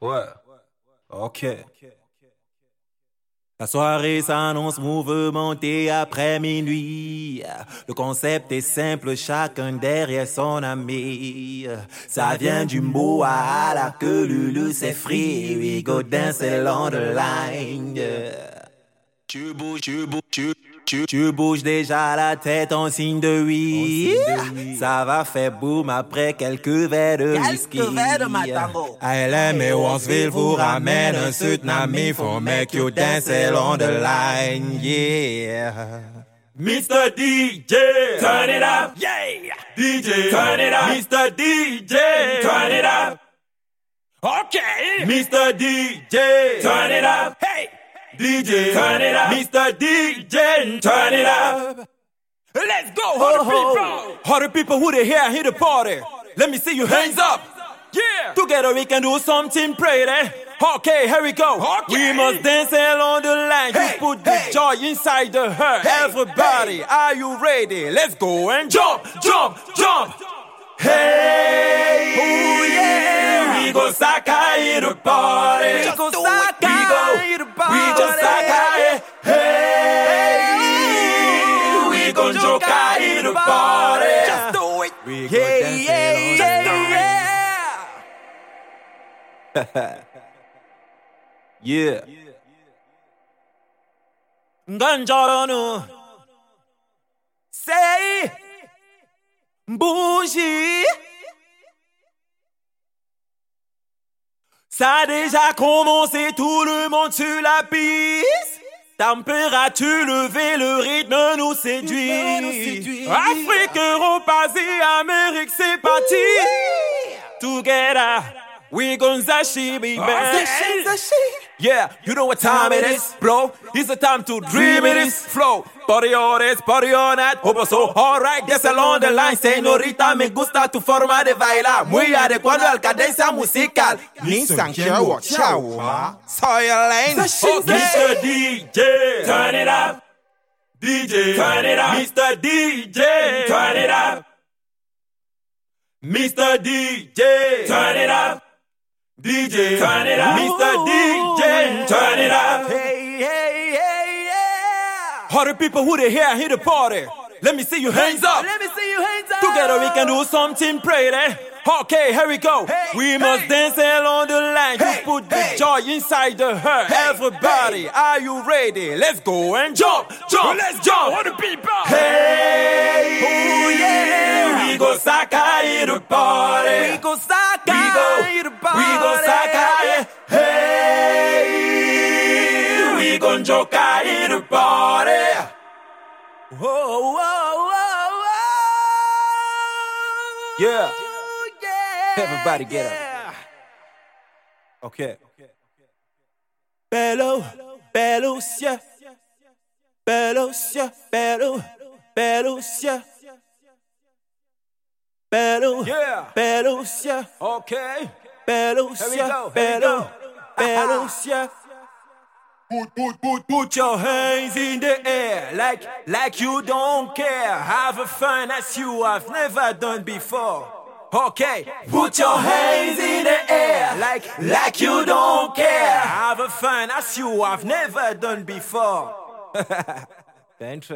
Ouais. Ok. La soirée s'annonce mouvementée après minuit. Le concept est simple, chacun derrière son ami. Ça vient du mot à la que Lulu c'est free. We go dance along the line. Tu bouges, tu bouges, tu, bouges déjà la tête en signe de oui. Ça va faire boum après quelques verres de whisky. Quelques verres de matango. LM et Wansville vous ramène un tsunami for make you dance along the line, yeah. Mr. DJ, turn it up, yeah. DJ, turn it up, Mr. DJ, turn it up. Okay, Mr. DJ, turn it up, hey. DJ, turn it up. Mr. DJ, turn it up. Let's go, all the oh. people. All the people who they here, here the party. Let me see your hands up. Yeah. Together we can do something pretty. Okay, here we go. Okay. We must dance along the line. Hey, you put hey. the joy inside the heart. Hey, Everybody, are you ready? Let's go and jump, jump, jump. Hey, Oh, yeah. we go Sakai the party. Just go. Sakai We the we just go Sakai. Hey, we gon' go Jokai the party. Just do it. We go Yeah, dance yeah, along yeah, the yeah. Yeah. Say. Bougie. Ça a déjà commencé, tout le monde sur la piste. Température levée, le rythme nous séduit. Afrique, Europe, Asie, Amérique, c'est parti. Together, we gon' zashi, baby. Zashi, zashi. Yeah, you know what time it is, bro. It's the time to dream it is flow. Party on this, party on that. Hope so. Alright, guess along the line. Señorita, me gusta tu forma de bailar. Muy adecuado al cadencia musical. Ni sanqueo, chao, ma. Soy Elaine. Okay. Mr. DJ, Turn it up. DJ, Turn it up. Mr. DJ, Turn it up. Mr. DJ, Turn it up. DJ, Turn it up. Mr. DJ, Turn it up. Hey, hey, hey, yeah. All the people who they here, here the party. Let me see your hands up. Let me see your hands up. Together we can do something pretty. Okay, here we go. Hey, we must hey. dance along the line. Hey, you put the joy inside the heart. Everybody, are you ready? Let's go and jump, jump, Let's jump. All the people. Hey, Oh, yeah. we go Sakai the party. We go Sakai We go Jokai the party. Whoa, whoa, whoa, whoa. Yeah. yeah. Everybody get up. yeah. Okay. Bello, Belusia, Belusia, Bello, Belusia, Bello, Yeah. Belusia, Okay. Here we Belusia, go, here we Bello, go. Put, put, put, put your hands in the air like, like you don't care. Have a fun as you have never done before. Okay, put your hands in the air like, like you don't care. Have a fun as you have never done before. Thanks.